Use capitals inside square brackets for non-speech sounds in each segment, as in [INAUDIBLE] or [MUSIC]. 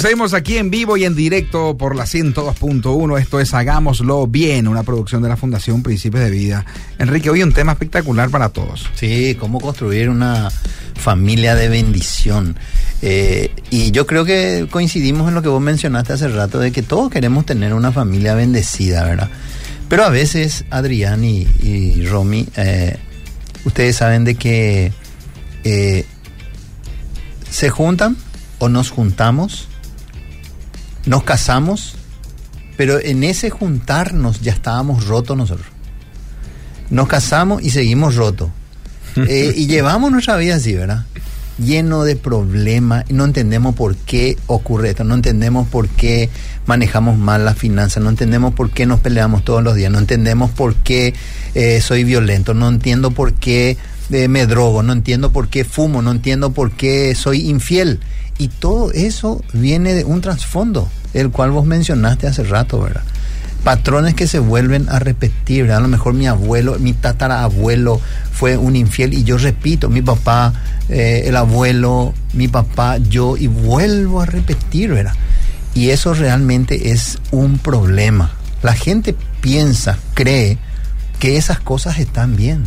Seguimos aquí en vivo y en directo por la 102.1. Esto es Hagámoslo Bien, una producción de la Fundación Principios de Vida. Enrique, hoy un tema espectacular para todos. Sí, cómo construir una familia de bendición. Eh, y yo creo que coincidimos en lo que vos mencionaste hace rato, de que todos queremos tener una familia bendecida, ¿verdad? Pero a veces, Adrián y, Romy, eh, ustedes saben de que eh, se juntan o nos juntamos nos casamos, pero en ese juntarnos ya estábamos rotos nosotros. Nos casamos y seguimos rotos. [LAUGHS] Eh, y llevamos nuestra vida así, ¿verdad? Lleno de problemas, no entendemos por qué ocurre esto, no entendemos por qué manejamos mal las finanzas, no entendemos por qué nos peleamos todos los días, no entendemos por qué eh, soy violento, no entiendo por qué eh, me drogo, no entiendo por qué fumo, no entiendo por qué soy infiel. Y todo eso viene de un trasfondo, el cual vos mencionaste hace rato, ¿verdad? Patrones que se vuelven a repetir, ¿verdad? A lo mejor mi abuelo, mi tatarabuelo fue un infiel y yo repito, mi papá, eh, el abuelo, mi papá, yo, y vuelvo a repetir, ¿verdad? Y eso realmente es un problema. La gente piensa, cree que esas cosas están bien.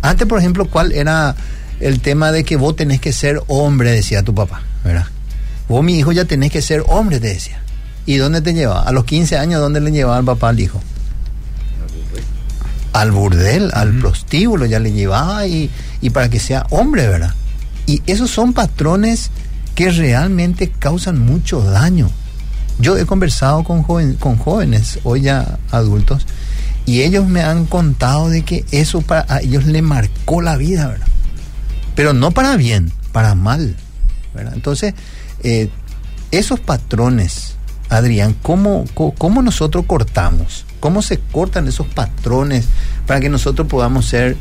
Antes, por ejemplo, ¿cuál era el tema de que vos tenés que ser hombre, decía tu papá? ¿Verdad? Vos, mi hijo, ya tenés que ser hombre, te decía. ¿Y dónde te llevaba? A los 15 años, ¿dónde le llevaba el papá al hijo? Al burdel, al prostíbulo, ya le llevaba y, y para que sea hombre, ¿verdad? Y esos son patrones que realmente causan mucho daño. Yo he conversado con, joven, con jóvenes, hoy ya adultos, y ellos me han contado de que eso para a ellos le marcó la vida, ¿verdad? Pero no para bien, para mal. Entonces, eh, esos patrones, Adrián, ¿cómo, ¿cómo nosotros cortamos? ¿Cómo se cortan esos patrones para que nosotros podamos ser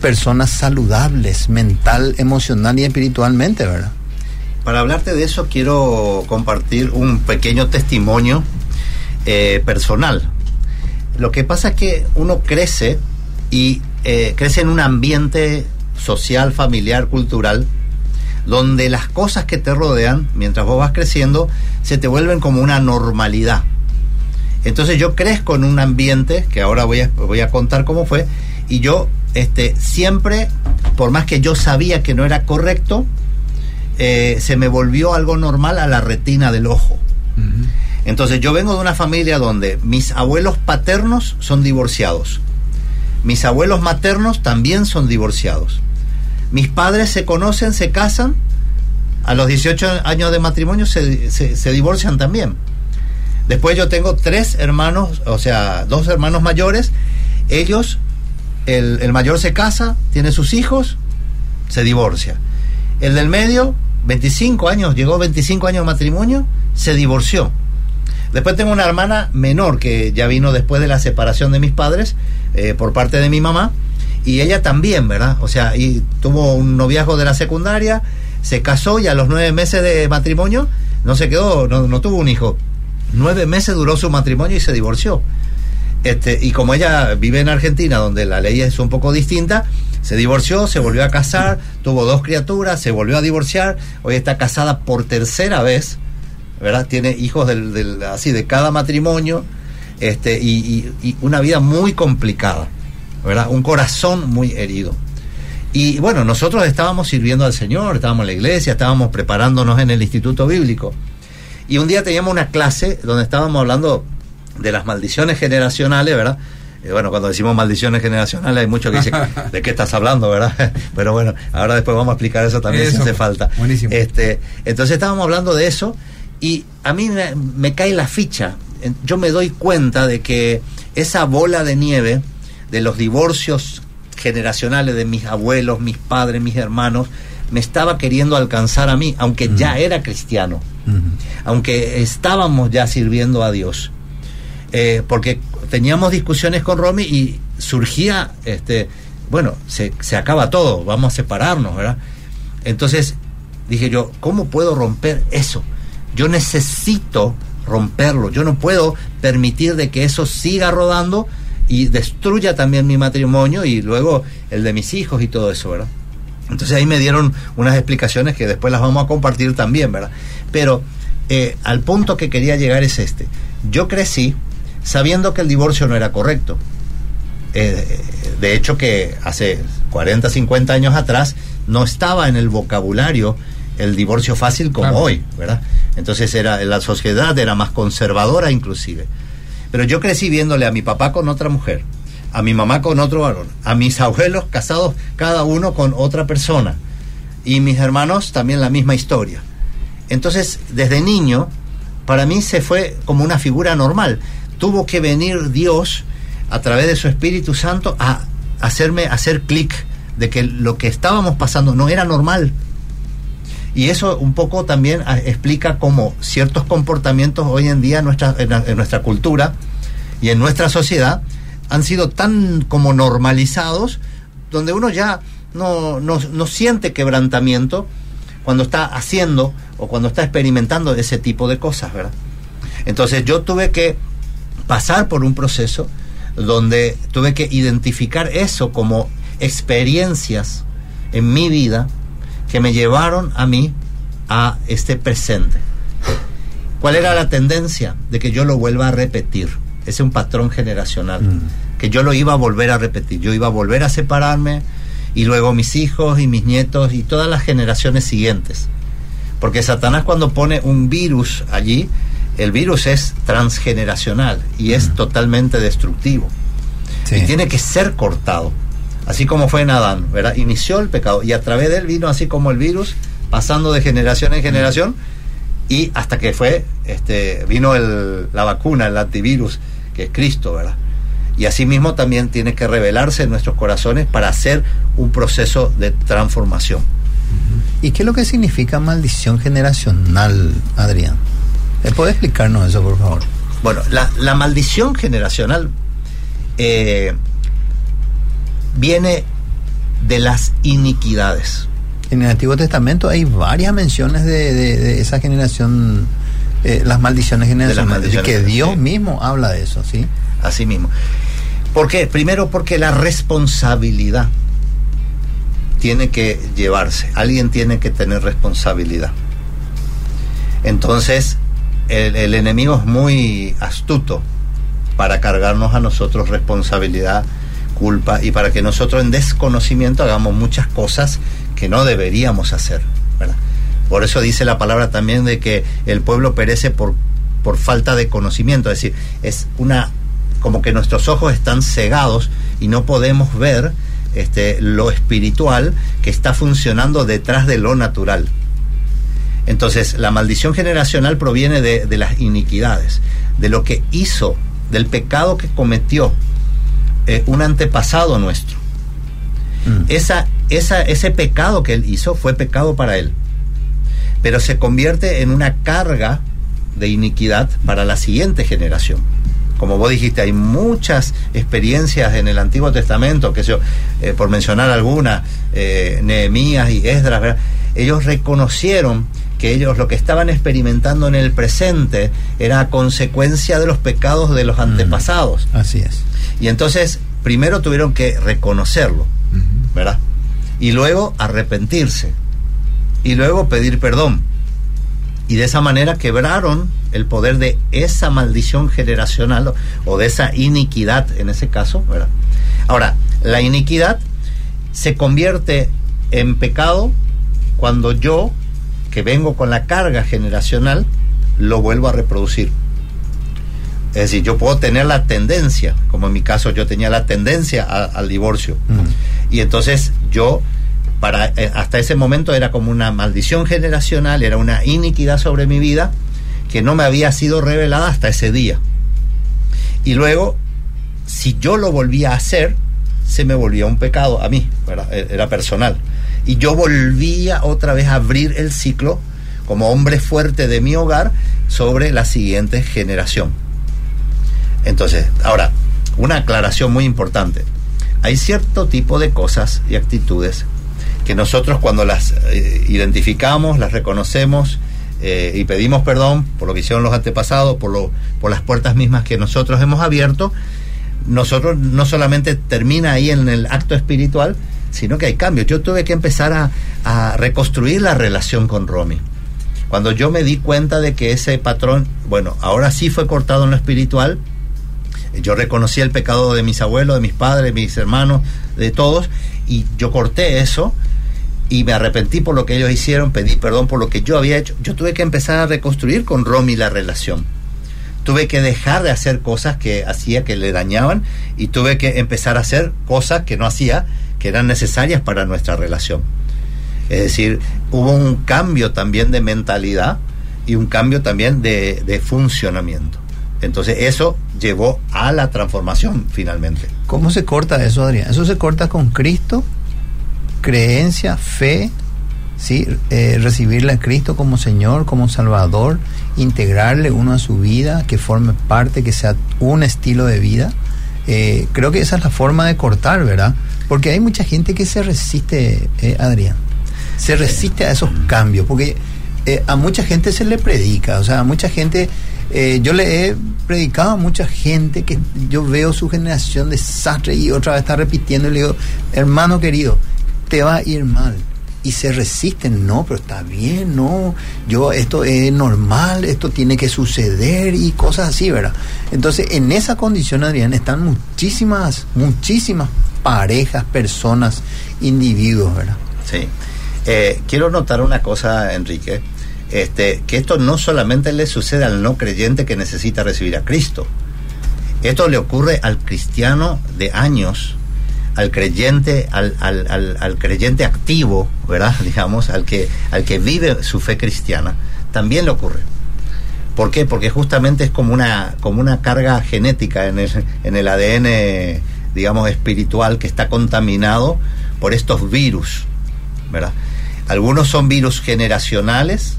personas saludables, mental, emocional y espiritualmente, verdad? Para hablarte de eso quiero compartir un pequeño testimonio eh, personal. Lo que pasa es que uno crece y eh, crece en un ambiente social, familiar, cultural, donde las cosas que te rodean, mientras vos vas creciendo, se te vuelven como una normalidad. Entonces yo crezco en un ambiente, que ahora voy a, voy a contar cómo fue, y yo este, siempre, por más que yo sabía que no era correcto, eh, se me volvió algo normal a la retina del ojo. Entonces yo vengo de una familia donde mis abuelos paternos son divorciados, mis abuelos maternos también son divorciados. Mis padres se conocen, se casan, a los 18 años de matrimonio se, divorcian también. Después yo tengo tres hermanos, o sea, dos hermanos mayores. Ellos, el, el, mayor se casa, tiene sus hijos, se divorcia. El del medio, 25 años, llegó 25 años de matrimonio, se divorció. Después tengo una hermana menor que ya vino después de la separación de mis padres eh, por parte de mi mamá y ella también, ¿verdad? O sea, y tuvo un noviazgo de la secundaria, se casó y a los nueve meses de matrimonio no se quedó, no, tuvo un hijo. Nueve meses duró su matrimonio y se divorció. Este, y como ella vive en Argentina, donde la ley es un poco distinta, se divorció, se volvió a casar, tuvo dos criaturas, se volvió a divorciar, hoy está casada por tercera vez, ¿verdad? Tiene hijos del, así de cada matrimonio, este, y, y una vida muy complicada. ¿Verdad? Un corazón muy herido. Y bueno, nosotros estábamos sirviendo al Señor, estábamos en la iglesia, estábamos preparándonos en el Instituto Bíblico. Y un día teníamos una clase donde estábamos hablando de las maldiciones generacionales, ¿verdad? Eh, bueno, cuando decimos maldiciones generacionales hay muchos que dicen, [LAUGHS] ¿de qué estás hablando, verdad? [LAUGHS] Pero bueno, ahora después vamos a explicar eso también si hace falta. Buenísimo. Este, entonces estábamos hablando de eso y a mí me cae la ficha. Yo me doy cuenta de que esa bola de nieve de los divorcios generacionales de mis abuelos, mis padres, mis hermanos, me estaba queriendo alcanzar a mí, aunque ya era cristiano, aunque estábamos ya sirviendo a Dios. Eh, porque teníamos discusiones con Romy y surgía, este, bueno, se, se acaba todo, vamos a separarnos, ¿verdad? Entonces dije yo, ¿cómo puedo romper eso? Yo necesito romperlo, yo no puedo permitir de que eso siga rodando y destruya también mi matrimonio y luego el de mis hijos y todo eso, ¿verdad? Entonces ahí me dieron unas explicaciones que después las vamos a compartir también, ¿verdad? Pero eh, al punto que quería llegar es este. Yo crecí sabiendo que el divorcio no era correcto. Eh, de hecho que hace 40, 50 años atrás no estaba en el vocabulario el divorcio fácil como hoy, ¿verdad? Entonces era la sociedad era más conservadora inclusive. Pero yo crecí viéndole a mi papá con otra mujer, a mi mamá con otro varón, a mis abuelos casados cada uno con otra persona y mis hermanos también la misma historia. Entonces, desde niño, para mí se fue como una figura normal. Tuvo que venir Dios a través de su Espíritu Santo a hacerme hacer clic de que lo que estábamos pasando no era normal. Y eso un poco también ah, explica cómo ciertos comportamientos hoy en día en nuestra, en nuestra cultura y en nuestra sociedad han sido tan como normalizados, donde uno ya no, no, no siente quebrantamiento cuando está haciendo o cuando está experimentando ese tipo de cosas, ¿verdad? Entonces yo tuve que pasar por un proceso donde tuve que identificar eso como experiencias en mi vida que me llevaron a mí a este presente. ¿Cuál era la tendencia? De que yo lo vuelva a repetir. Ese es un patrón generacional. Mm. Que yo lo iba a volver a repetir. Yo iba a volver a separarme y luego mis hijos y mis nietos y todas las generaciones siguientes. Porque Satanás cuando pone un virus allí, el virus es transgeneracional y es mm. totalmente destructivo. Y tiene que ser cortado. Así como fue en Adán, ¿verdad? Inició el pecado y a través de él vino así como el virus, pasando de generación en generación y hasta que fue, este, vino el, la vacuna, el antivirus, que es Cristo, ¿verdad? Y asimismo también tiene que revelarse en nuestros corazones para hacer un proceso de transformación. ¿Y qué es lo que significa maldición generacional, Adrián? ¿Puede explicarnos eso, por favor? Bueno, la, maldición generacional eh, viene de las iniquidades. En el Antiguo Testamento hay varias menciones de, esa generación, eh, las maldiciones generacionales, de que Dios mismo habla de eso, ¿sí? Así mismo. ¿Por qué? Primero porque la responsabilidad tiene que llevarse, alguien tiene que tener responsabilidad. Entonces, el, enemigo es muy astuto para cargarnos a nosotros responsabilidad, y para que nosotros en desconocimiento hagamos muchas cosas que no deberíamos hacer. Por eso dice la palabra también de que el pueblo perece por, por falta de conocimiento, es decir, es una como que nuestros ojos están cegados y no podemos ver este, lo espiritual que está funcionando detrás de lo natural. Entonces, la maldición generacional proviene de, las iniquidades, de lo que hizo, del pecado que cometió eh, un antepasado nuestro. Mm. Esa, esa, ese pecado que él hizo fue pecado para él, pero se convierte en una carga de iniquidad para la siguiente generación como vos dijiste, hay muchas experiencias en el Antiguo Testamento, que yo, eh, por mencionar algunas, eh, Nehemías y Esdras, ellos reconocieron que ellos lo que estaban experimentando en el presente era consecuencia de los pecados de los mm. antepasados. así es. Y entonces, primero tuvieron que reconocerlo, ¿verdad? Y luego arrepentirse. Y luego pedir perdón. Y de esa manera quebraron el poder de esa maldición generacional o de esa iniquidad en ese caso, ¿verdad? Ahora, la iniquidad se convierte en pecado cuando yo, que vengo con la carga generacional, lo vuelvo a reproducir. Es decir, yo puedo tener la tendencia, como en mi caso yo tenía la tendencia al divorcio. Y entonces yo, para, eh, hasta ese momento era como una maldición generacional, era una iniquidad sobre mi vida, que no me había sido revelada hasta ese día. Y luego, si yo lo volvía a hacer, se me volvía un pecado a mí, e-, era personal. Y yo volvía otra vez a abrir el ciclo como hombre fuerte de mi hogar sobre la siguiente generación. Entonces, ahora, una aclaración muy importante. Hay cierto tipo de cosas y actitudes que nosotros cuando las eh, identificamos, las reconocemos, eh, y pedimos perdón por lo que hicieron los antepasados, por, lo, por las puertas mismas que nosotros hemos abierto, nosotros no solamente termina ahí en el acto espiritual, sino que hay cambios. Yo tuve que empezar a, reconstruir la relación con Romy. Cuando yo me di cuenta de que ese patrón, bueno, ahora sí fue cortado en lo espiritual, yo reconocí el pecado de mis abuelos, de mis padres, de mis hermanos, de todos, y yo corté eso y me arrepentí por lo que ellos hicieron, pedí perdón por lo que yo había hecho. Yo tuve que empezar a reconstruir con Romy la relación. Tuve que dejar de hacer cosas que hacía que le dañaban y tuve que empezar a hacer cosas que no hacía, que eran necesarias para nuestra relación. Es decir, hubo un cambio también de mentalidad y un cambio también de, de funcionamiento. Entonces eso llevó a la transformación finalmente. ¿Cómo se corta eso, Adrián? Eso se corta con Cristo, creencia, fe, ¿sí? Eh, recibirle a Cristo como Señor, como Salvador, integrarle uno a su vida, que forme parte, que sea un estilo de vida. Eh, creo que esa es la forma de cortar, ¿verdad? Porque hay mucha gente que se resiste, eh, Adrián, se resiste a esos cambios, porque eh, a mucha gente se le predica, o sea, a mucha gente, eh, yo le he predicado a mucha gente que yo veo su generación desastre y otra vez está repitiendo y le digo, hermano querido, te va a ir mal. Y se resisten, no, pero está bien, no, yo, esto es normal, esto tiene que suceder y cosas así, ¿verdad? Entonces, en esa condición, Adrián, están muchísimas, muchísimas parejas, personas, individuos, ¿verdad? Sí. Eh, quiero notar una cosa, Enrique, este, que esto no solamente le sucede al no creyente que necesita recibir a Cristo. Esto le ocurre al cristiano de años, al creyente, al, al, al, al creyente activo, ¿verdad? [LAUGHS] Digamos, al que, al que vive su fe cristiana, también le ocurre. ¿Por qué? Porque justamente es como una, como una carga genética en el, en el ADN, digamos, espiritual que está contaminado por estos virus, ¿verdad? Algunos son virus generacionales,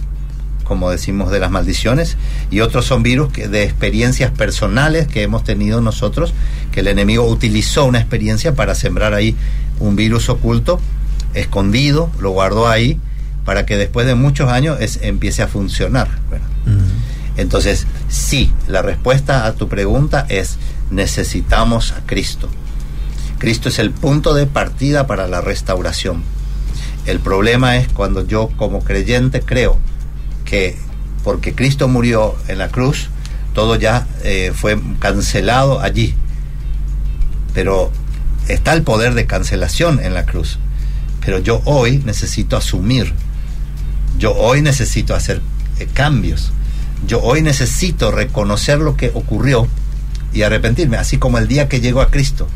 como decimos de las maldiciones, y otros son virus que, de experiencias personales que hemos tenido nosotros, que el enemigo utilizó una experiencia para sembrar ahí un virus oculto, escondido, lo guardó ahí, para que después de muchos años es, empiece a funcionar. Mm. Entonces, sí, la respuesta a tu pregunta es necesitamos a Cristo. Cristo es el punto de partida para la restauración. El problema es cuando yo como creyente creo que porque Cristo murió en la cruz, todo ya eh, fue cancelado allí. Pero está el poder de cancelación en la cruz. Pero yo hoy necesito asumir. Yo hoy necesito hacer eh, cambios. Yo hoy necesito reconocer lo que ocurrió y arrepentirme, así como el día que llego a Cristo.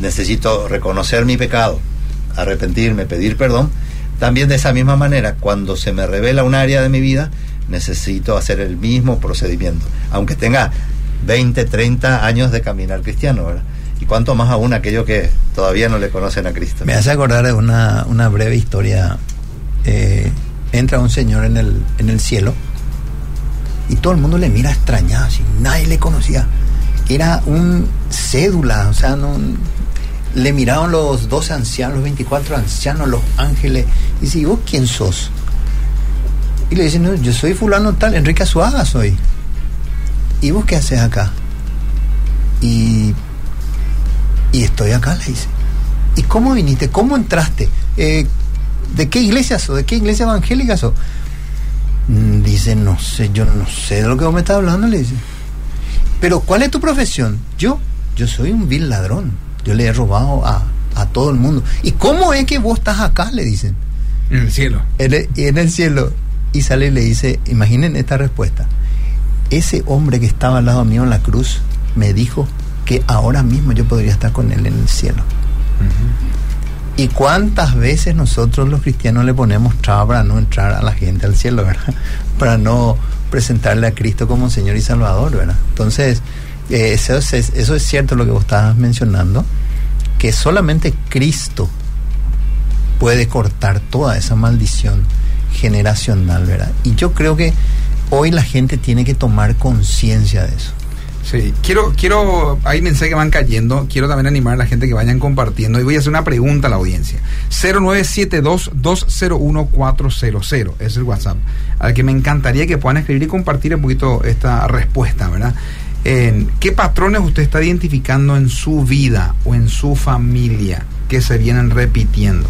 Necesito reconocer mi pecado, arrepentirme, pedir perdón. También de esa misma manera, cuando se me revela un área de mi vida, necesito hacer el mismo procedimiento, aunque tenga 20, 30 años de caminar cristiano, ¿verdad? Y cuánto más aún aquellos que todavía no le conocen a Cristo. Me hace acordar de una, una breve historia. Eh, entra un señor en el, en el cielo y todo el mundo le mira extrañado, así, nadie le conocía. Era un cédula, o sea, no, le miraron los 12 ancianos, los 24 ancianos, los ángeles, y dice, ¿y vos quién sos? Y le dicen, no, yo soy fulano tal, Enrique Azuaga soy. ¿Y vos qué haces acá? Y, y estoy acá, le dice. ¿Y cómo viniste? ¿Cómo entraste? Eh, ¿De qué iglesia sos? ¿De qué iglesia evangélica sos? Mm, dice, no sé, yo no sé de lo que vos me estás hablando, le dice. Pero ¿cuál es tu profesión? Yo, yo soy un vil ladrón. Yo le he robado a, a todo el mundo. ¿Y cómo es que vos estás acá? Le dicen. En el cielo. En el, en el cielo. Y sale y le dice, imaginen esta respuesta. Ese hombre que estaba al lado mío en la cruz me dijo que ahora mismo yo podría estar con él en el cielo. Uh -huh. ¿Y cuántas veces nosotros los cristianos le ponemos traba para no entrar a la gente al cielo, [LAUGHS] verdad? Para no presentarle a Cristo como Señor y Salvador, ¿verdad? Entonces, eso, es, eso es cierto lo que vos estabas mencionando, que solamente Cristo puede cortar toda esa maldición generacional, ¿verdad? Y yo creo que hoy la gente tiene que tomar conciencia de eso. Sí, quiero, quiero, hay mensajes que van cayendo, quiero también animar a la gente que vayan compartiendo y voy a hacer una pregunta a la audiencia. 0972-201-400 es el WhatsApp, al que me encantaría que puedan escribir y compartir un poquito esta respuesta, ¿verdad? Eh, ¿Qué patrones usted está identificando en su vida o en su familia que se vienen repitiendo?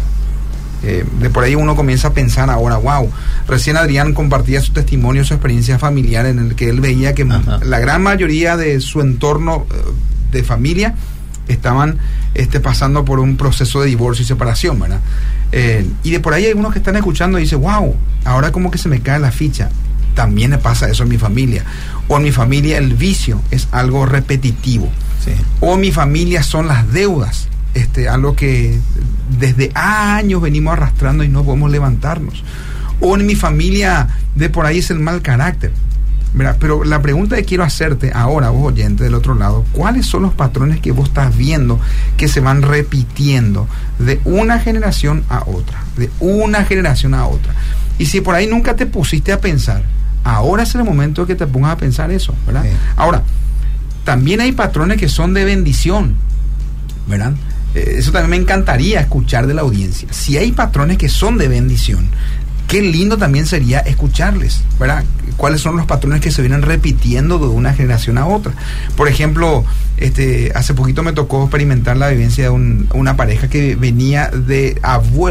Eh, de por ahí uno comienza a pensar ahora, wow, recién Adrián compartía su testimonio, su experiencia familiar en el que él veía que la gran mayoría de su entorno eh, de familia estaban este, pasando por un proceso de divorcio y separación, ¿verdad? Eh, y de por ahí hay unos que están escuchando y dicen, wow, ahora como que se me cae la ficha. También me pasa eso en mi familia. O en mi familia el vicio es algo repetitivo. O en mi familia son las deudas este, algo que desde años venimos arrastrando y no podemos levantarnos. O en mi familia de por ahí es el mal carácter. Pero la pregunta que quiero hacerte ahora, vos oyente del otro lado, ¿cuáles son los patrones que vos estás viendo que se van repitiendo de una generación a otra? De una generación a otra. Y si por ahí nunca te pusiste a pensar, ahora es el momento que te pongas a pensar eso, ¿verdad? Ahora, también hay patrones que son de bendición, ¿verdad? Eh, eso también me encantaría escuchar de la audiencia. Si hay patrones que son de bendición, qué lindo también sería escucharles, ¿verdad? ¿Cuáles son los patrones que se vienen repitiendo de una generación a otra? Por ejemplo, este, hace poquito me tocó experimentar la vivencia de una pareja que venía de,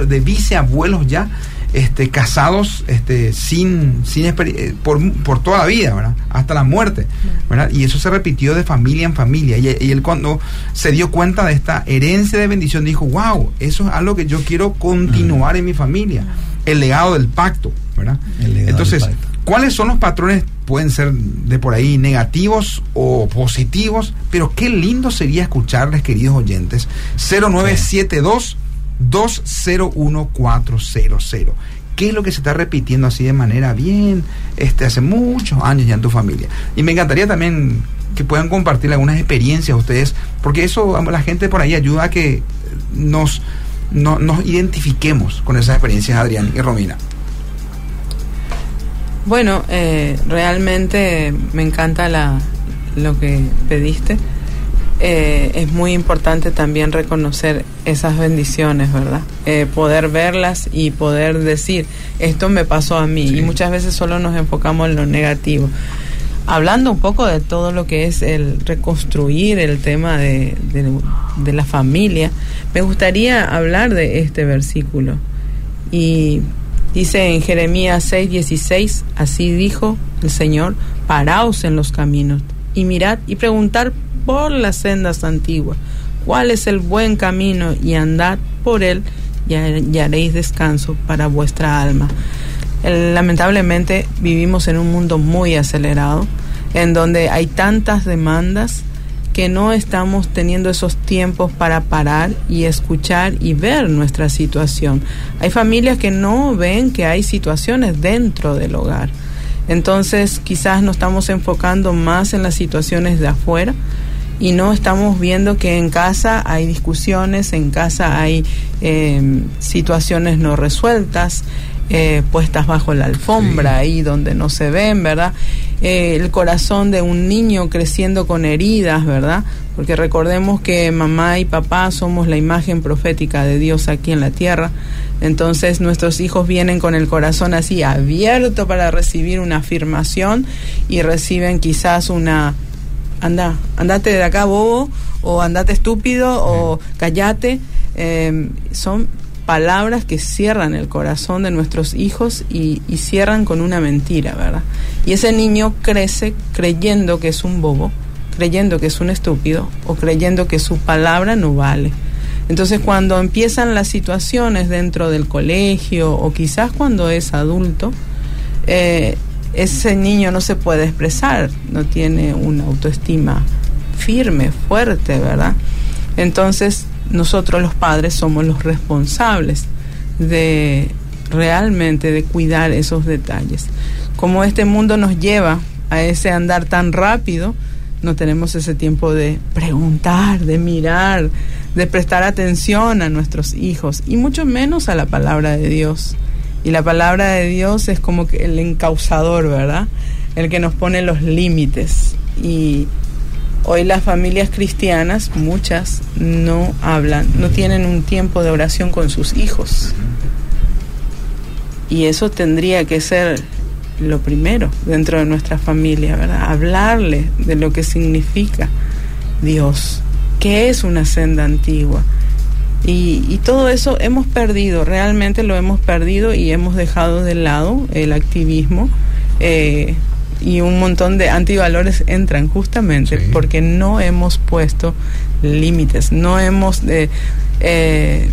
de viceabuelos ya este, casados este, sin, sin eh, por, por, toda la vida, ¿verdad? hasta la muerte. ¿verdad? Y eso se repitió de familia en familia. Y, él cuando se dio cuenta de esta herencia de bendición dijo, wow, eso es algo que yo quiero continuar en mi familia. El legado del pacto. ¿verdad? Entonces, ¿cuáles son los patrones? Pueden ser de por ahí negativos o positivos, pero qué lindo sería escucharles, queridos oyentes. 0972 201400. ¿Qué es lo que se está repitiendo así de manera bien este, hace muchos años ya en tu familia? Y me encantaría también que puedan compartir algunas experiencias ustedes, porque eso la gente por ahí ayuda a que nos, nos identifiquemos con esas experiencias, Adrián y Romina. Bueno, eh, realmente me encanta la, lo que pediste. Eh, es muy importante también reconocer esas bendiciones, ¿verdad? Eh, poder verlas y poder decir, esto me pasó a mí. Y muchas veces solo nos enfocamos en lo negativo. Hablando un poco de todo lo que es el reconstruir el tema de, de la familia, me gustaría hablar de este versículo. Y dice en Jeremías 6:16, así dijo el Señor, paraos en los caminos y mirad y preguntar por las sendas antiguas, cuál es el buen camino y andad por él y, haréis descanso para vuestra alma. lamentablemente vivimos en un mundo muy acelerado, en donde hay tantas demandas que no estamos teniendo esos tiempos para parar y escuchar y ver nuestra situación. Hay familias que no ven que hay situaciones dentro del hogar. Entonces quizás nos estamos enfocando más en las situaciones de afuera y no estamos viendo que en casa hay discusiones, en casa hay em, situaciones no resueltas, eh, puestas bajo la alfombra, ahí donde no se ven, ¿verdad? Eh, el corazón de un niño creciendo con heridas, ¿verdad? Porque recordemos que mamá y papá somos la imagen profética de Dios aquí en la tierra. Entonces nuestros hijos vienen con el corazón así abierto para recibir una afirmación y reciben quizás una anda, andate de acá bobo, o andate estúpido, o callate. Em, son palabras que cierran el corazón de nuestros hijos y, y, cierran con una mentira, ¿verdad? Y ese niño crece creyendo que es un bobo, creyendo que es un estúpido o creyendo que su palabra no vale. Entonces cuando empiezan las situaciones dentro del colegio o quizás cuando es adulto, eh, ese niño no se puede expresar, no tiene una autoestima firme, fuerte, ¿verdad? Entonces nosotros los padres somos los responsables de realmente de cuidar esos detalles. Como este mundo nos lleva a ese andar tan rápido, no tenemos ese tiempo de preguntar, de mirar, de prestar atención a nuestros hijos y mucho menos a la palabra de Dios. Y la palabra de Dios es como que el encausador, ¿verdad? El que nos pone los límites. Y hoy las familias cristianas, muchas, no hablan, no tienen un tiempo de oración con sus hijos. Y eso tendría que ser lo primero dentro de nuestra familia, ¿verdad? Hablarle de lo que significa Dios, qué es una senda antigua, Y, todo eso hemos perdido, realmente lo hemos perdido y hemos dejado de lado el activismo. Eh, y un montón de antivalores entran justamente porque no hemos puesto límites, no hemos eh, eh,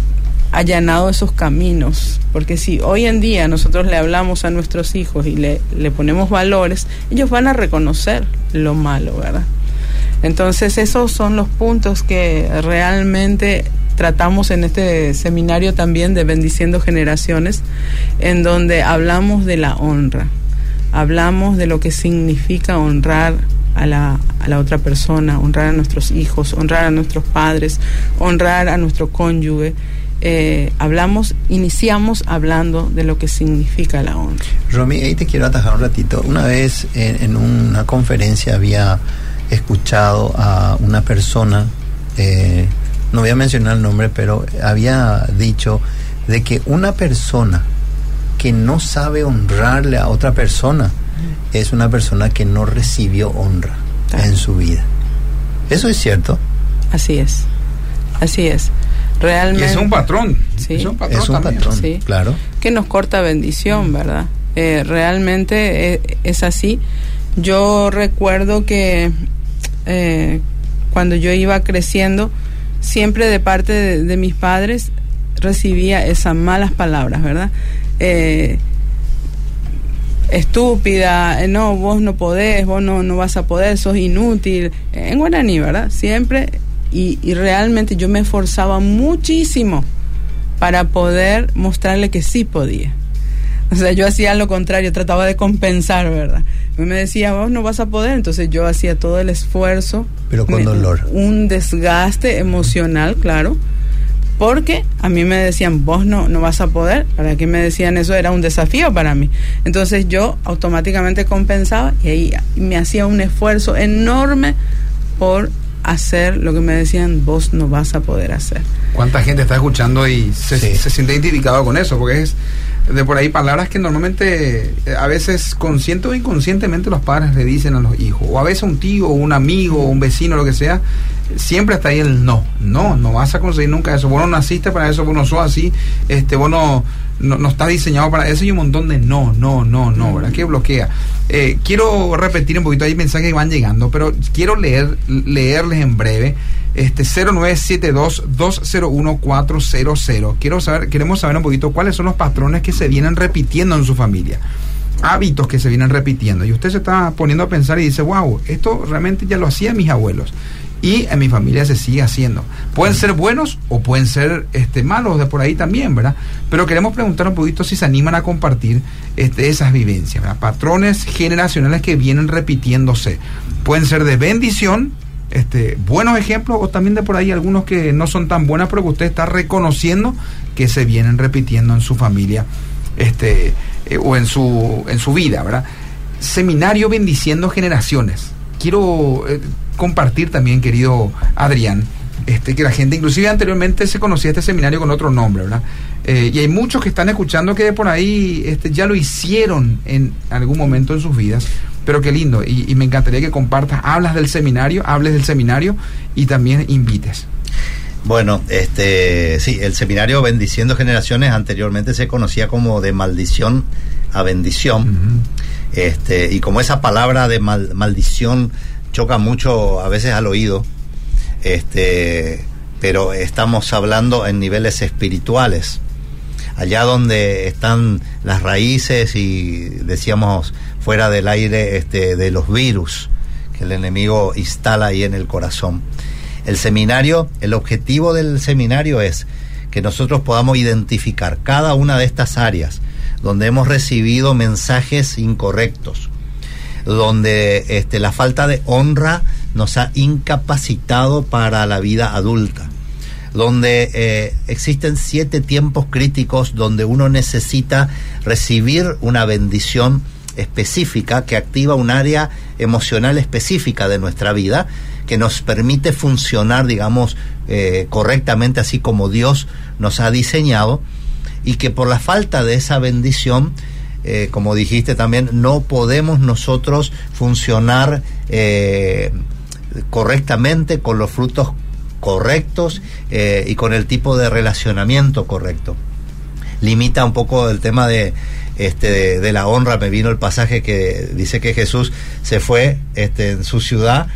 allanado esos caminos. Porque si hoy en día nosotros le hablamos a nuestros hijos y le, le ponemos valores, ellos van a reconocer lo malo, ¿verdad? Entonces esos son los puntos que realmente tratamos en este seminario también de Bendiciendo Generaciones, en donde hablamos de la honra, hablamos de lo que significa honrar a la, a la otra persona, honrar a nuestros hijos, honrar a nuestros padres, honrar a nuestro cónyuge. Eh, hablamos, iniciamos hablando de lo que significa la honra. Romy, ahí te quiero atajar un ratito. Una vez en una conferencia había escuchado a una persona, eh, no voy a mencionar el nombre, pero había dicho de que una persona que no sabe honrarle a otra persona es una persona que no recibió honra en su vida. ¿Eso es cierto? Así es, así es. Realmente. es un patrón. Sí. Es un patrón, sí. claro. Que nos corta bendición, ¿verdad? Eh, realmente es, es así. Yo recuerdo que eh, cuando yo iba creciendo, siempre de parte de, mis padres recibía esas malas palabras, ¿verdad? Eh, estúpida, eh, no, vos no podés, vos no, no vas a poder, sos inútil, en guaraní, ¿verdad? Siempre, y, y realmente yo me esforzaba muchísimo para poder mostrarle que sí podía. [LAUGHS] O sea, yo hacía lo contrario, trataba de compensar, ¿verdad? Me decía, vos no vas a poder, entonces yo hacía todo el esfuerzo. Pero con dolor. Un desgaste emocional, claro. Porque a mí me decían, vos no, no vas a poder. Para que me decían eso era un desafío para mí. Entonces yo automáticamente compensaba y ahí me hacía un esfuerzo enorme por hacer lo que me decían, vos no vas a poder hacer. ¿Cuánta gente está escuchando y se, se siente identificado con eso? Porque es de por ahí palabras que normalmente eh, a veces consciente o inconscientemente los padres le dicen a los hijos o a veces un tío un amigo un vecino lo que sea siempre está ahí el no. No no vas a conseguir nunca eso. Vos no naciste para eso vos no sos así este vos no no, estás diseñado para eso y un montón de no no no no verdad que bloquea eh, quiero repetir un poquito hay mensajes que van llegando pero quiero leer leerles en breve este 0972-201-400. Quiero saber, queremos saber un poquito cuáles son los patrones que se vienen repitiendo en su familia. Hábitos que se vienen repitiendo. Y usted se está poniendo a pensar y dice, wow, esto realmente ya lo hacían mis abuelos. Y en mi familia se sigue haciendo. Pueden ser buenos o pueden ser este, malos de por ahí también, ¿verdad? Pero queremos preguntar un poquito si se animan a compartir este, esas vivencias, Patrones generacionales que vienen repitiéndose. Pueden ser de bendición este, buenos ejemplos o también de por ahí algunos que no son tan buenas, pero que usted está reconociendo que se vienen repitiendo en su familia este, eh, o en su, en su vida, ¿verdad? Seminario Bendiciendo Generaciones. Quiero eh, compartir también, querido Adrián, este, que la gente, inclusive anteriormente se conocía este seminario con otro nombre, ¿verdad? Eh, y hay muchos que están escuchando que por ahí este, ya lo hicieron en algún momento en sus vidas pero qué lindo. Y, me encantaría que compartas, hablas del seminario, hables del seminario y también invites. Bueno, este, sí, el seminario Bendiciendo Generaciones anteriormente se conocía como de maldición a bendición. Este, y como esa palabra de maldición choca mucho a veces al oído, este, pero estamos hablando en niveles espirituales allá donde están las raíces y decíamos fuera del aire este, de los virus que el enemigo instala ahí en el corazón. El seminario, el objetivo del seminario es que nosotros podamos identificar cada una de estas áreas donde hemos recibido mensajes incorrectos, donde este, la falta de honra nos ha incapacitado para la vida adulta donde eh, existen siete tiempos críticos donde uno necesita recibir una bendición específica que activa un área emocional específica de nuestra vida que nos permite funcionar, digamos, eh, correctamente así como Dios nos ha diseñado y que por la falta de esa bendición, eh, como dijiste también, no podemos nosotros funcionar correctamente con los frutos correctos eh, y con el tipo de relacionamiento correcto. Limita un poco el tema de, este, de, la honra. Me vino el pasaje que dice que Jesús se fue este, en su ciudad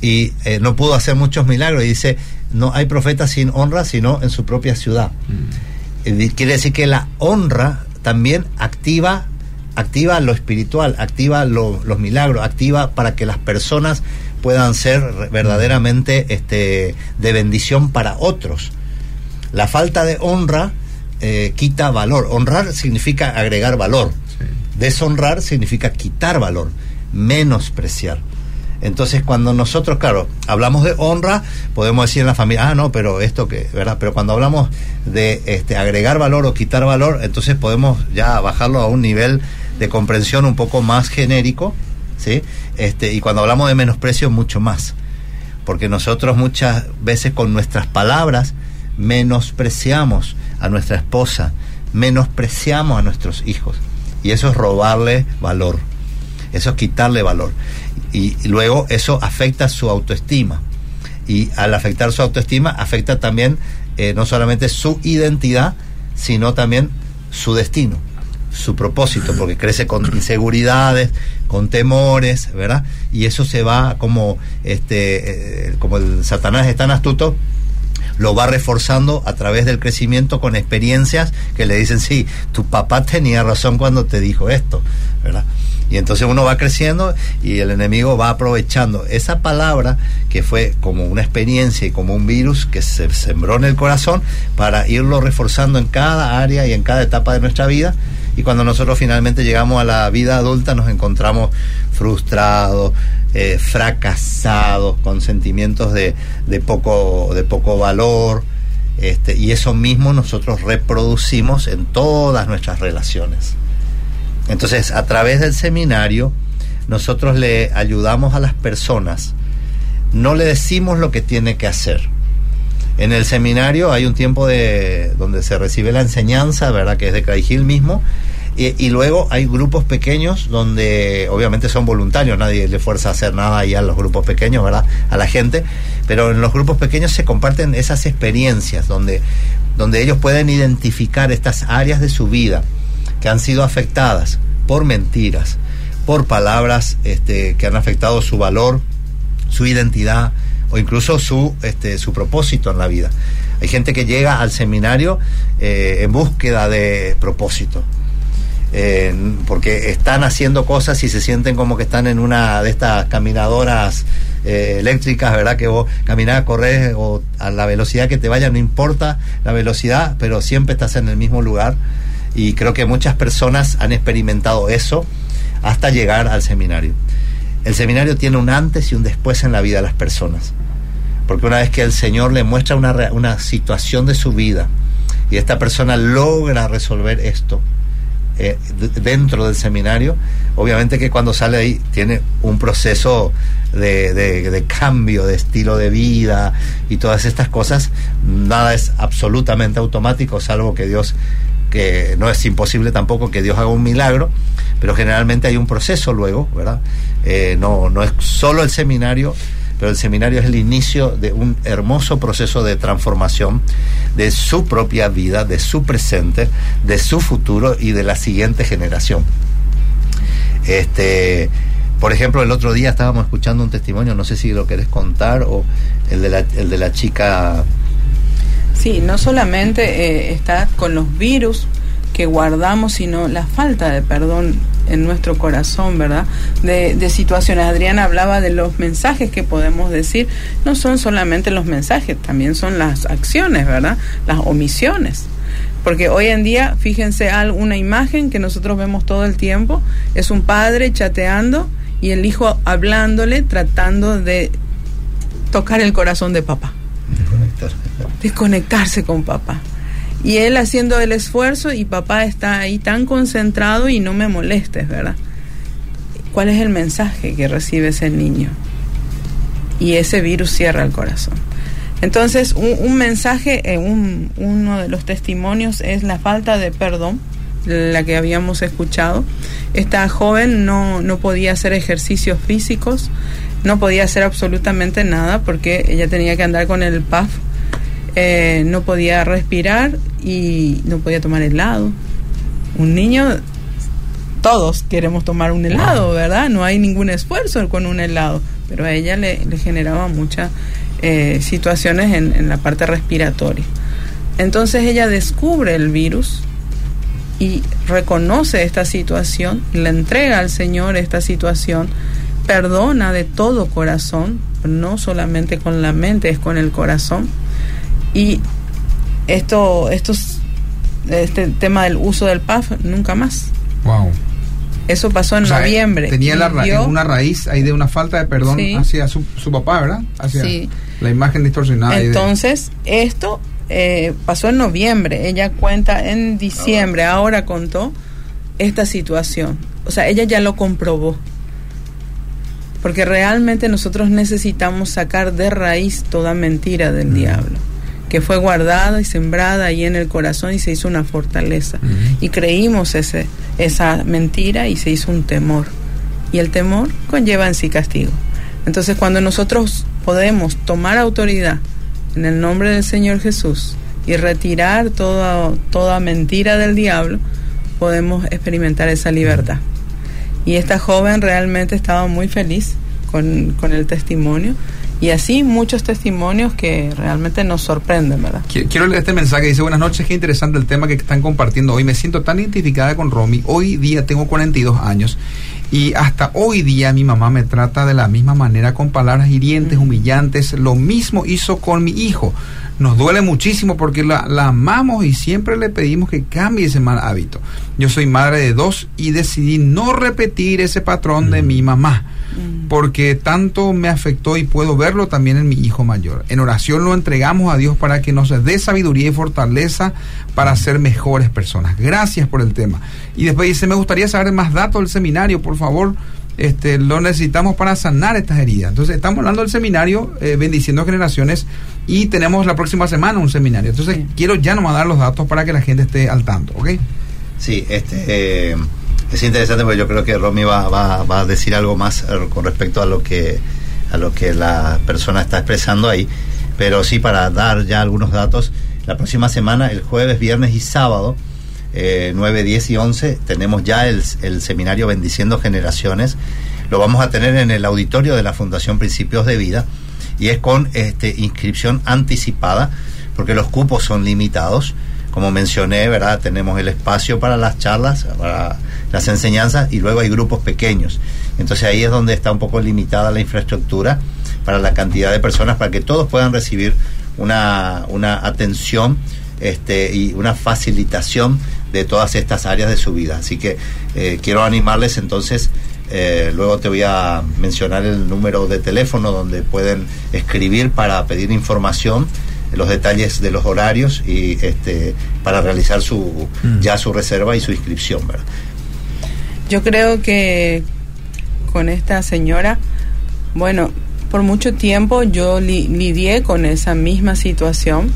y eh, no pudo hacer muchos milagros. Y dice, no hay profeta sin honra, sino en su propia ciudad. Mm. Quiere decir que la honra también activa activa lo espiritual, activa los milagros, activa para que las personas puedan ser verdaderamente este, de bendición para otros. La falta de honra eh, quita valor. Honrar significa agregar valor. Deshonrar significa quitar valor, menospreciar. Entonces, cuando nosotros, claro, hablamos de honra, podemos decir en la familia, ah, no, pero esto que, ¿verdad? Pero cuando hablamos de este, agregar valor o quitar valor, entonces podemos ya bajarlo a un nivel de comprensión un poco más genérico, ¿sí? Este, y cuando hablamos de menosprecio, mucho más. Porque nosotros muchas veces con nuestras palabras menospreciamos a nuestra esposa, menospreciamos a nuestros hijos. Y eso es robarle valor, eso es quitarle valor y, luego eso afecta su autoestima. Y al afectar su autoestima, afecta también eh, no solamente su identidad, sino también su destino, su propósito, porque crece con [COUGHS] inseguridades, con temores, ¿verdad? Y eso se va como, este, eh, como el Satanás es tan astuto, lo va reforzando a través del crecimiento con experiencias que le dicen, sí, tu papá tenía razón cuando te dijo esto, ¿verdad? Y entonces uno va creciendo y el enemigo va aprovechando esa palabra que fue como una experiencia y como un virus que se sembró en el corazón para irlo reforzando en cada área y en cada etapa de nuestra vida. Y cuando nosotros finalmente llegamos a la vida adulta nos encontramos frustrados, eh, fracasados, con sentimientos de, de, poco, de poco valor. Este, y eso mismo nosotros reproducimos en todas nuestras relaciones. Entonces, a través del seminario, nosotros le ayudamos a las personas, no le decimos lo que tiene que hacer. En el seminario hay un tiempo de donde se recibe la enseñanza, ¿verdad? Que es de Craig mismo. Y, luego hay grupos pequeños donde obviamente son voluntarios, nadie le fuerza a hacer nada ahí a los grupos pequeños, ¿verdad? A la gente. Pero en los grupos pequeños se comparten esas experiencias donde, donde ellos pueden identificar estas áreas de su vida que han sido afectadas por mentiras, por palabras este, que han afectado su valor, su identidad o incluso su, este, su propósito en la vida. Hay gente que llega al seminario eh, en búsqueda de propósito. porque están haciendo cosas y se sienten como que están en una de estas caminadoras eh, eléctricas, ¿verdad? Que vos caminás, corres o a la velocidad que te vaya, no importa la velocidad, pero siempre estás en el mismo lugar y creo que muchas personas han experimentado eso hasta llegar al seminario. El seminario tiene un antes y un después en la vida de las personas. Porque una vez que el Señor le muestra una, una situación de su vida y esta persona logra resolver esto eh, dentro del seminario, obviamente que cuando sale ahí tiene un proceso de, de, cambio de estilo de vida y todas estas cosas. Nada es absolutamente automático, salvo que Dios que no es imposible tampoco que Dios haga un milagro, pero generalmente hay un proceso luego, ¿verdad? Eh, no, no es solo el seminario, pero el seminario es el inicio de un hermoso proceso de transformación de su propia vida, de su presente, de su futuro y de la siguiente generación. Este, por ejemplo, el otro día estábamos escuchando un testimonio, no sé si lo querés contar, o el de la, el de la chica Sí, no solamente eh, está con los virus que guardamos, sino la falta de perdón en nuestro corazón, ¿verdad? De, de, situaciones. Adriana hablaba de los mensajes que podemos decir. No son solamente los mensajes, también son las acciones, ¿verdad? Las omisiones. Porque hoy en día, fíjense, una imagen que nosotros vemos todo el tiempo, es un padre chateando y el hijo hablándole, tratando de tocar el corazón de papá. Desconectarse con papá. Y él haciendo el esfuerzo y papá está ahí tan concentrado y no me molestes, ¿verdad? ¿Cuál es el mensaje que recibe ese niño? Y ese virus cierra el corazón. Entonces, un, mensaje, en un, uno de los testimonios es la falta de perdón la que habíamos escuchado. Esta joven no, no podía hacer ejercicios físicos, no podía hacer absolutamente nada porque ella tenía que andar con el PAF, eh, no podía respirar y no podía tomar helado. Un niño, todos queremos tomar un helado, ¿verdad? No hay ningún esfuerzo con un helado, pero a ella le, generaba muchas eh, situaciones en, en la parte respiratoria. Entonces ella descubre el virus y reconoce esta situación, le entrega al Señor esta situación, perdona de todo corazón, no solamente con la mente, es con el corazón. Y esto, estos, este tema del uso del PAF, nunca más. Wow. Eso pasó en noviembre. Tenía la una raíz ahí de una falta de perdón hacia su, su, papá, ¿verdad? Hacia sí. la imagen distorsionada. Entonces, esto eh, pasó en noviembre, ella cuenta en diciembre, ahora contó esta situación. O sea, ella ya lo comprobó. Porque realmente nosotros necesitamos sacar de raíz toda mentira del mm. diablo, que fue guardada y sembrada ahí en el corazón y se hizo una fortaleza. Mm. Y creímos ese, esa mentira y se hizo un temor. Y el temor conlleva en sí castigo. Entonces cuando nosotros podemos tomar autoridad en el nombre del Señor Jesús y retirar toda, toda mentira del diablo, podemos experimentar esa libertad. Y esta joven realmente estaba muy feliz con, el testimonio y así muchos testimonios que realmente nos sorprenden, ¿verdad? Quiero leer este mensaje, dice, buenas noches, qué interesante el tema que están compartiendo hoy. Me siento tan identificada con Romy. Hoy día tengo 42 años y hasta hoy día mi mamá me trata de la misma manera con palabras hirientes, humillantes. Lo mismo hizo con mi hijo. Nos duele muchísimo porque la, amamos y siempre le pedimos que cambie ese mal hábito. Yo soy madre de dos y decidí no repetir ese patrón de mi mamá mm. porque tanto me afectó y puedo verlo también en mi hijo mayor. En oración lo entregamos a Dios para que nos dé sabiduría y fortaleza para ser mejores personas. Gracias por el tema. Y después dice, me gustaría saber más datos del seminario, por favor. Este, lo necesitamos para sanar estas heridas. Entonces, estamos hablando del seminario eh, Bendiciendo Generaciones y tenemos la próxima semana un seminario. Entonces, quiero ya nomás dar los datos para que la gente esté al tanto, ¿ok? Sí, este, eh, es interesante porque yo creo que Romy va, va, va, a decir algo más eh, con respecto a lo que a lo que la persona está expresando ahí. Pero sí, para dar ya algunos datos, la próxima semana, el jueves, viernes y sábado, eh, 9, 10 y 11 tenemos ya el, seminario Bendiciendo Generaciones. Lo vamos a tener en el auditorio de la Fundación Principios de Vida y es con este, inscripción anticipada porque los cupos son limitados. Como mencioné, ¿verdad? Tenemos el espacio para las charlas, para las enseñanzas y luego hay grupos pequeños. Entonces ahí es donde está un poco limitada la infraestructura para la cantidad de personas para que todos puedan recibir una, una atención este, y una facilitación de todas estas áreas de su vida. Así que eh, quiero animarles entonces, eh, luego te voy a mencionar el número de teléfono donde pueden escribir para pedir información los detalles de los horarios y este para realizar su mm. ya su reserva y su inscripción yo creo que con esta señora bueno por mucho tiempo yo lidié con esa misma situación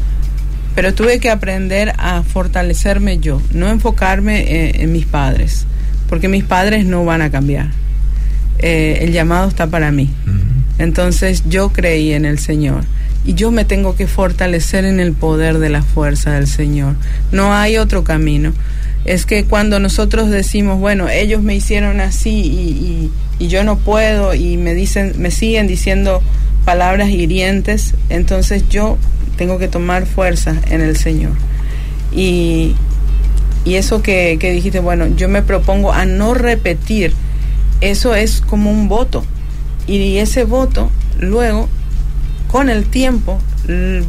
pero tuve que aprender a fortalecerme yo, no enfocarme eh, en, mis padres, porque mis padres no van a cambiar. Eh, el llamado está para mí. Entonces yo creí en el Señor y yo me tengo que fortalecer en el poder de la fuerza del Señor. No hay otro camino. Es que cuando nosotros decimos, bueno, ellos me hicieron así y, y yo no puedo y me dicen, me siguen diciendo palabras hirientes, entonces yo tengo que tomar fuerza en el Señor. Y, y eso que, que dijiste, bueno, yo me propongo a no repetir, eso es como un voto. Y ese voto, luego, con el tiempo,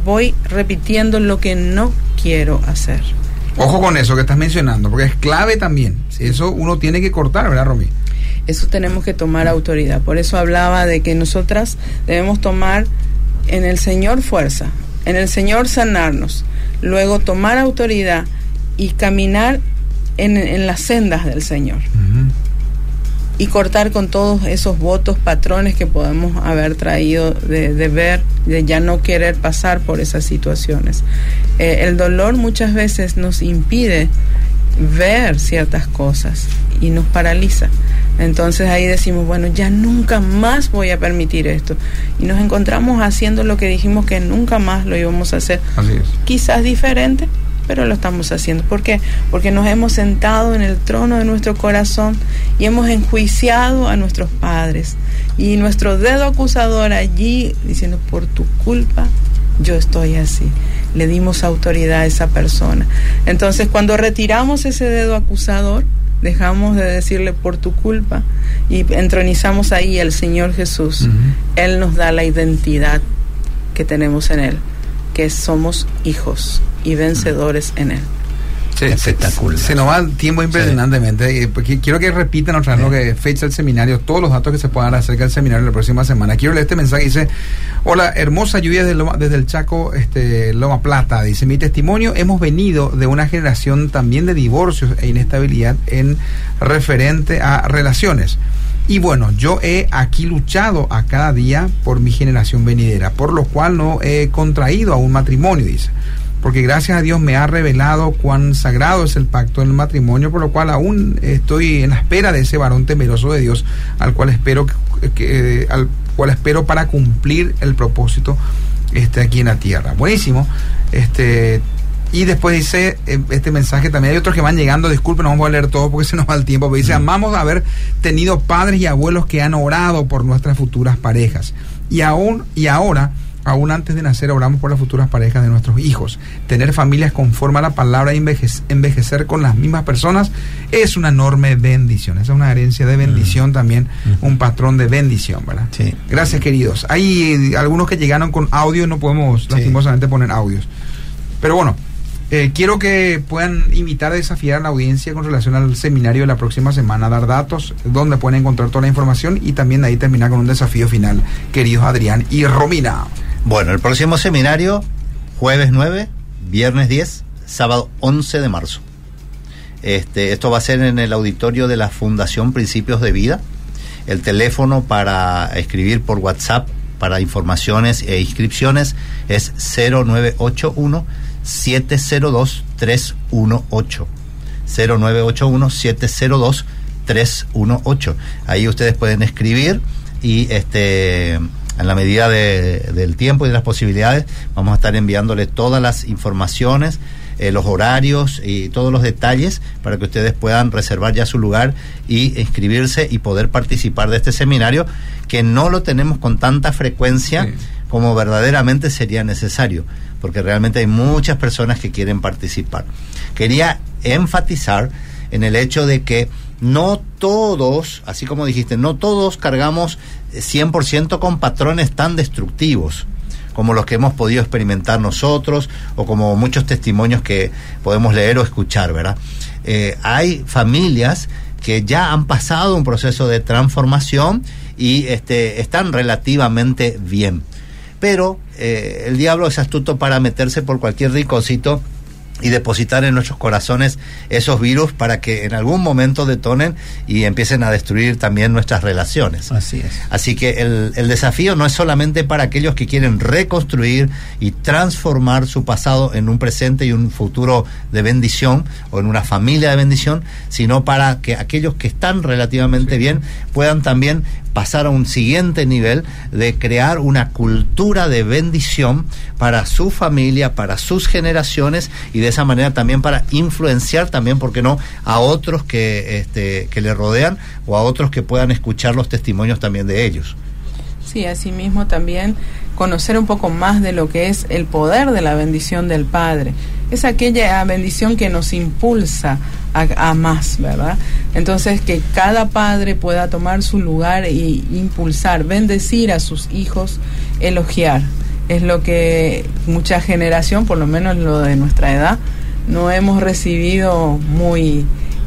voy repitiendo lo que no quiero hacer. Ojo con eso que estás mencionando, porque es clave también. Eso uno tiene que cortar, ¿verdad, Romy? Eso tenemos que tomar autoridad. Por eso hablaba de que nosotras debemos tomar en el Señor fuerza en el Señor sanarnos, luego tomar autoridad y caminar en, las sendas del Señor. Y cortar con todos esos votos, patrones que podemos haber traído de, ver, de ya no querer pasar por esas situaciones. Eh, el dolor muchas veces nos impide ver ciertas cosas y nos paraliza. Entonces ahí decimos, bueno, ya nunca más voy a permitir esto. Y nos encontramos haciendo lo que dijimos que nunca más lo íbamos a hacer. Así es. Quizás diferente, pero lo estamos haciendo. ¿Por qué? Porque nos hemos sentado en el trono de nuestro corazón y hemos enjuiciado a nuestros padres. Y nuestro dedo acusador allí diciendo, por tu culpa, yo estoy así. Le dimos autoridad a esa persona. Entonces, cuando retiramos ese dedo acusador, dejamos de decirle por tu culpa y entronizamos ahí al Señor Jesús. Él nos da la identidad que tenemos en Él, que somos hijos y vencedores en Él. Sí, Espectacular. Se, nos va el tiempo impresionantemente. Sí. Quiero que repitan otra vez sí. lo que fecha el seminario, todos los datos que se puedan dar acerca del seminario la próxima semana. Quiero leer este mensaje. Dice: Hola, hermosa lluvia desde, Loma, desde el Chaco, este, Loma Plata. Dice: Mi testimonio, hemos venido de una generación también de divorcios e inestabilidad en referente a relaciones. Y bueno, yo he aquí luchado a cada día por mi generación venidera, por lo cual no he contraído a un matrimonio, dice porque gracias a Dios me ha revelado cuán sagrado es el pacto del matrimonio, por lo cual aún estoy en la espera de ese varón temeroso de Dios, al cual espero que, que al cual espero para cumplir el propósito este aquí en la tierra. Buenísimo. Este y después dice este mensaje también hay otros que van llegando, disculpen, no vamos a leer todo porque se nos va el tiempo, pero dice, amamos haber tenido padres y abuelos que han orado por nuestras futuras parejas. Y aún y ahora aún antes de nacer oramos por las futuras parejas de nuestros hijos. Tener familias conforme a la palabra envejecer, envejecer con las mismas personas es una enorme bendición. Esa es una herencia de bendición mm. también, un patrón de bendición, ¿verdad? Sí. Gracias, queridos. Hay algunos que llegaron con audio, no podemos sí. lastimosamente poner audios. Pero bueno, eh, quiero que puedan invitar a desafiar a la audiencia con relación al seminario de la próxima semana, dar datos, donde pueden encontrar toda la información y también ahí terminar con un desafío final, queridos Adrián y Romina. Bueno, el próximo seminario, jueves 9, viernes 10, sábado 11 de marzo. Este, esto va a ser en el auditorio de la Fundación Principios de Vida. El teléfono para escribir por WhatsApp para informaciones e inscripciones es 0981 702 318. 0981 702 318. Ahí ustedes pueden escribir y este en la medida de, del tiempo y de las posibilidades, vamos a estar enviándole todas las informaciones, eh, los horarios y todos los detalles para que ustedes puedan reservar ya su lugar y inscribirse y poder participar de este seminario, que no lo tenemos con tanta frecuencia sí. como verdaderamente sería necesario, porque realmente hay muchas personas que quieren participar. Quería enfatizar en el hecho de que no todos, así como dijiste, no todos cargamos 100% con patrones tan destructivos como los que hemos podido experimentar nosotros o como muchos testimonios que podemos leer o escuchar, ¿verdad? Eh, hay familias que ya han pasado un proceso de transformación y este, están relativamente bien. Pero eh, el diablo es astuto para meterse por cualquier ricocito y depositar en nuestros corazones esos virus para que en algún momento detonen y empiecen a destruir también nuestras relaciones. Así es. Así que el, el, desafío no es solamente para aquellos que quieren reconstruir y transformar su pasado en un presente y un futuro de bendición o en una familia de bendición, sino para que aquellos que están relativamente sí. bien puedan también pasar a un siguiente nivel de crear una cultura de bendición para su familia, para sus generaciones y de esa manera también para influenciar también, ¿por qué no?, a otros que, este, que le rodean o a otros que puedan escuchar los testimonios también de ellos. Sí, asimismo también conocer un poco más de lo que es el poder de la bendición del Padre. Es aquella bendición que nos impulsa a, más, ¿verdad? Entonces que cada padre pueda tomar su lugar y impulsar, bendecir a sus hijos, elogiar. Es lo que mucha generación, por lo menos lo de nuestra edad, no hemos recibido muy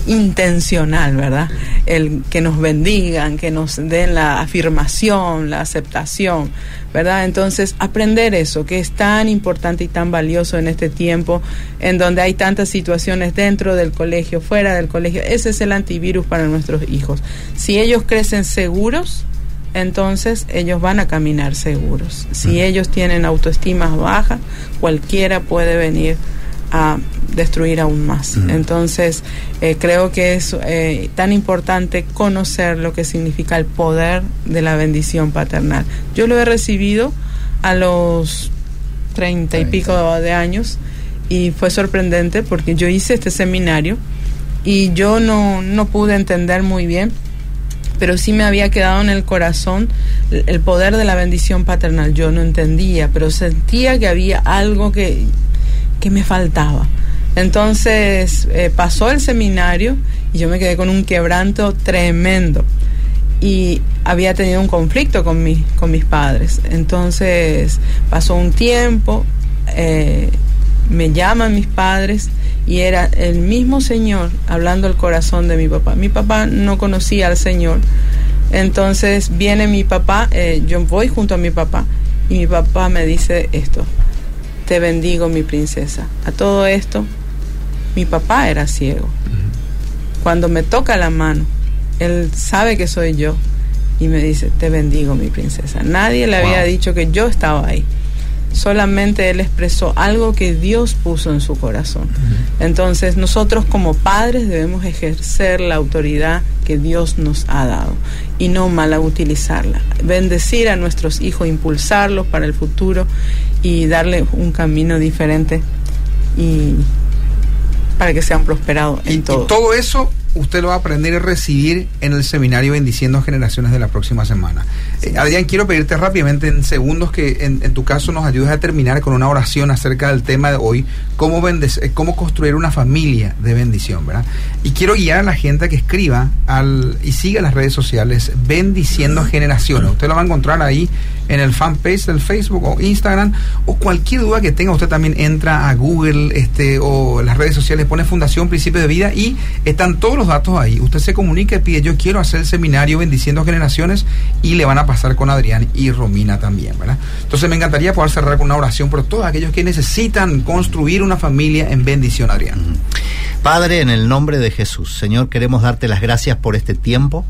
intencional, ¿verdad? El que nos bendigan, que nos den la afirmación, la aceptación, ¿verdad? Entonces, aprender eso, que es tan importante y tan valioso en este tiempo, en donde hay tantas situaciones dentro del colegio, fuera del colegio, ese es el antivirus para nuestros hijos. Si ellos crecen seguros, entonces ellos van a caminar seguros. Si ellos tienen autoestima baja, cualquiera puede venir a destruir aún más. Entonces, eh, creo que es eh, tan importante conocer lo que significa el poder de la bendición paternal. Yo lo he recibido a los treinta y pico de años y fue sorprendente porque yo hice este seminario y yo no, no pude entender muy bien, pero sí me había quedado en el corazón el poder de la bendición paternal. Yo no entendía, pero sentía que había algo que que me faltaba. Entonces eh, pasó el seminario y yo me quedé con un quebranto tremendo y había tenido un conflicto con, con mis padres. Entonces pasó un tiempo, eh, me llaman mis padres y era el mismo Señor hablando al corazón de mi papá. Mi papá no conocía al Señor. Entonces viene mi papá, eh, yo voy junto a mi papá y mi papá me dice esto, te bendigo mi princesa. A todo esto, mi papá era ciego. Cuando me toca la mano, él sabe que soy yo y me dice, te bendigo mi princesa. Nadie le había dicho que yo estaba ahí. Solamente él expresó algo que Dios puso en su corazón. Entonces nosotros como padres debemos ejercer la autoridad que Dios nos ha dado y no mal utilizarla. Bendecir a nuestros hijos, impulsarlos para el futuro y darle un camino diferente y para que sean prosperados en todo. Y todo eso usted lo va a aprender y recibir en el seminario Bendiciendo Generaciones de la próxima semana. Eh, Adrián, quiero pedirte rápidamente en segundos que en, tu caso nos ayudes a terminar con una oración acerca del tema de hoy, cómo, eh, cómo construir una familia de bendición, ¿verdad? Y quiero guiar a la gente a que escriba al, y siga las redes sociales Bendiciendo Generaciones. Usted lo va a encontrar ahí en el fanpage del Facebook o Instagram o cualquier duda que tenga usted también entra a Google este o las redes sociales pone Fundación Principio de Vida y están todos los datos ahí. Usted se comunica y pide yo quiero hacer el seminario Bendiciendo Generaciones y le van a pasar con Adrián y Romina también, ¿verdad? Entonces me encantaría poder cerrar con una oración por todos aquellos que necesitan construir una familia en bendición, Adrián. Padre, en el nombre de Jesús, Señor, queremos darte las gracias por este tiempo.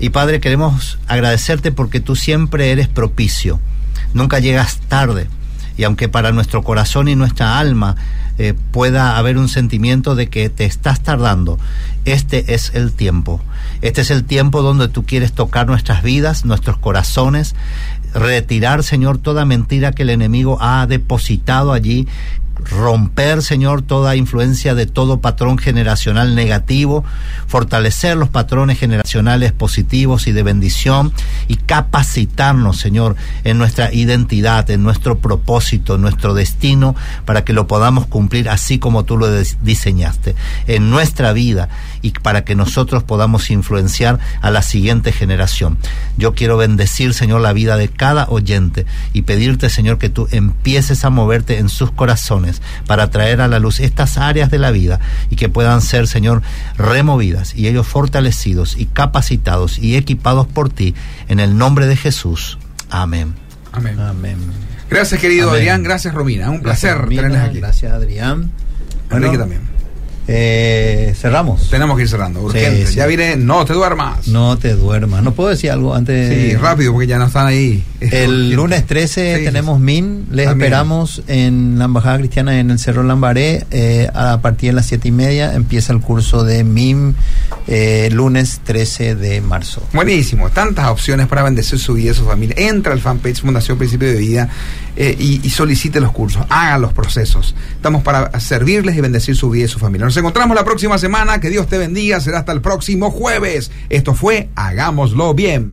Y Padre, queremos agradecerte porque tú siempre eres propicio, nunca llegas tarde. Y aunque para nuestro corazón y nuestra alma eh, pueda haber un sentimiento de que te estás tardando, este es el tiempo. Este es el tiempo donde tú quieres tocar nuestras vidas, nuestros corazones, retirar, Señor, toda mentira que el enemigo ha depositado allí, romper, Señor, toda influencia de todo patrón generacional negativo, fortalecer los patrones generacionales positivos y de bendición y capacitarnos, Señor, en nuestra identidad, en nuestro propósito, en nuestro destino, para que lo podamos cumplir así como tú lo diseñaste, en nuestra vida y para que nosotros podamos influenciar a la siguiente generación. Yo quiero bendecir, Señor, la vida de cada oyente y pedirte, Señor, que tú empieces a moverte en sus corazones para traer a la luz estas áreas de la vida y que puedan ser, Señor, removidas y ellos fortalecidos y capacitados y equipados por ti en el nombre de Jesús. Amén. Amén. Amén. Gracias, querido Adrián. Gracias, Romina. Un placer tenerles aquí. Gracias, Adrián. Enrique también. Eh, cerramos. Tenemos que ir cerrando, urgente. Ya viene, no te duermas. No te duermas. ¿No puedo decir algo antes? Sí, rápido, porque ya no están ahí. el lunes 13 tenemos MIN. Les esperamos en la Embajada Cristiana en el Cerro Lambaré. Eh, a partir de las siete y media empieza el curso de MIN, eh, lunes 13 de marzo. Buenísimo. Tantas opciones para bendecir su vida y su familia. Entra al fanpage Fundación Principio de Vida eh, y, solicite los cursos. Haga los procesos. Estamos para servirles y bendecir su vida y su familia encontramos la próxima semana. Que Dios te bendiga. Será hasta el próximo jueves. Esto fue Hagámoslo bien.